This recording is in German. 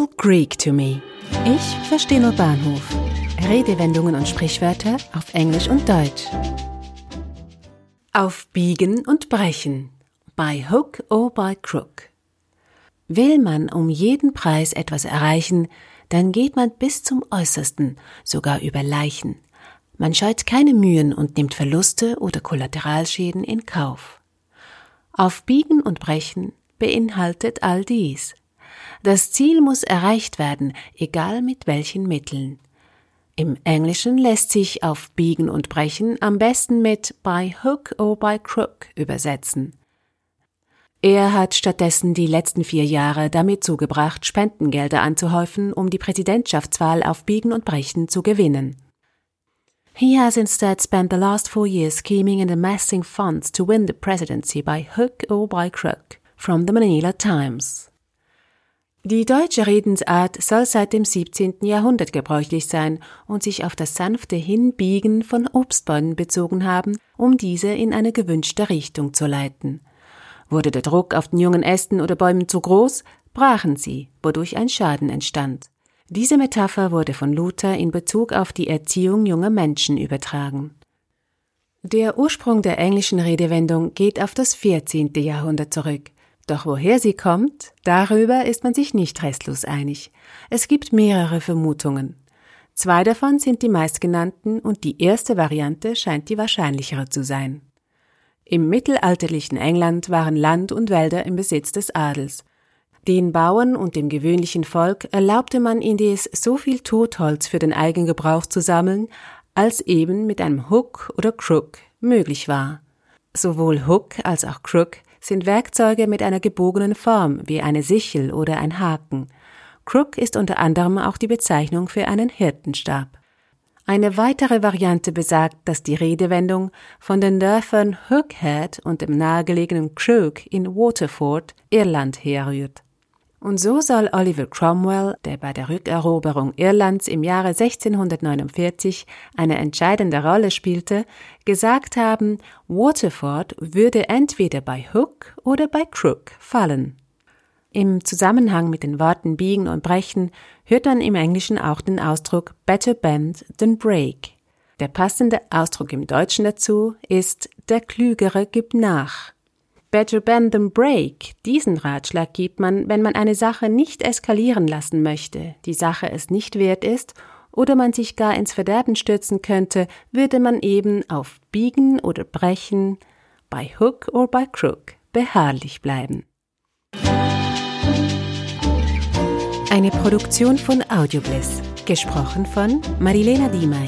all Greek to me. Ich verstehe nur Bahnhof. Redewendungen und Sprichwörter auf Englisch und Deutsch. Auf Biegen und Brechen. By hook or by crook. Will man um jeden Preis etwas erreichen, dann geht man bis zum Äußersten, sogar über Leichen. Man scheut keine Mühen und nimmt Verluste oder Kollateralschäden in Kauf. Auf Biegen und Brechen beinhaltet all dies. Das Ziel muss erreicht werden, egal mit welchen Mitteln. Im Englischen lässt sich auf Biegen und Brechen am besten mit by hook or by crook übersetzen. Er hat stattdessen die letzten vier Jahre damit zugebracht, Spendengelder anzuhäufen, um die Präsidentschaftswahl auf Biegen und Brechen zu gewinnen. He has instead spent the last four years scheming and amassing funds to win the presidency by hook or by crook from the Manila Times. Die deutsche Redensart soll seit dem 17. Jahrhundert gebräuchlich sein und sich auf das sanfte Hinbiegen von Obstbäumen bezogen haben, um diese in eine gewünschte Richtung zu leiten. Wurde der Druck auf den jungen Ästen oder Bäumen zu groß, brachen sie, wodurch ein Schaden entstand. Diese Metapher wurde von Luther in Bezug auf die Erziehung junger Menschen übertragen. Der Ursprung der englischen Redewendung geht auf das 14. Jahrhundert zurück. Doch woher sie kommt, darüber ist man sich nicht restlos einig. Es gibt mehrere Vermutungen. Zwei davon sind die meistgenannten und die erste Variante scheint die wahrscheinlichere zu sein. Im mittelalterlichen England waren Land und Wälder im Besitz des Adels. Den Bauern und dem gewöhnlichen Volk erlaubte man indes so viel Totholz für den Eigengebrauch zu sammeln, als eben mit einem Hook oder Crook möglich war. Sowohl Hook als auch Crook sind Werkzeuge mit einer gebogenen Form wie eine Sichel oder ein Haken. Crook ist unter anderem auch die Bezeichnung für einen Hirtenstab. Eine weitere Variante besagt, dass die Redewendung von den Dörfern Hookhead und dem nahegelegenen Crook in Waterford, Irland herrührt. Und so soll Oliver Cromwell, der bei der Rückeroberung Irlands im Jahre 1649 eine entscheidende Rolle spielte, gesagt haben, Waterford würde entweder bei Hook oder bei Crook fallen. Im Zusammenhang mit den Worten biegen und brechen hört man im Englischen auch den Ausdruck better bend than break. Der passende Ausdruck im Deutschen dazu ist der Klügere gibt nach. Better bend than break. Diesen Ratschlag gibt man, wenn man eine Sache nicht eskalieren lassen möchte, die Sache es nicht wert ist oder man sich gar ins Verderben stürzen könnte, würde man eben auf Biegen oder Brechen, by Hook or by Crook, beharrlich bleiben. Eine Produktion von Audiobliss, gesprochen von Marilena Diemey.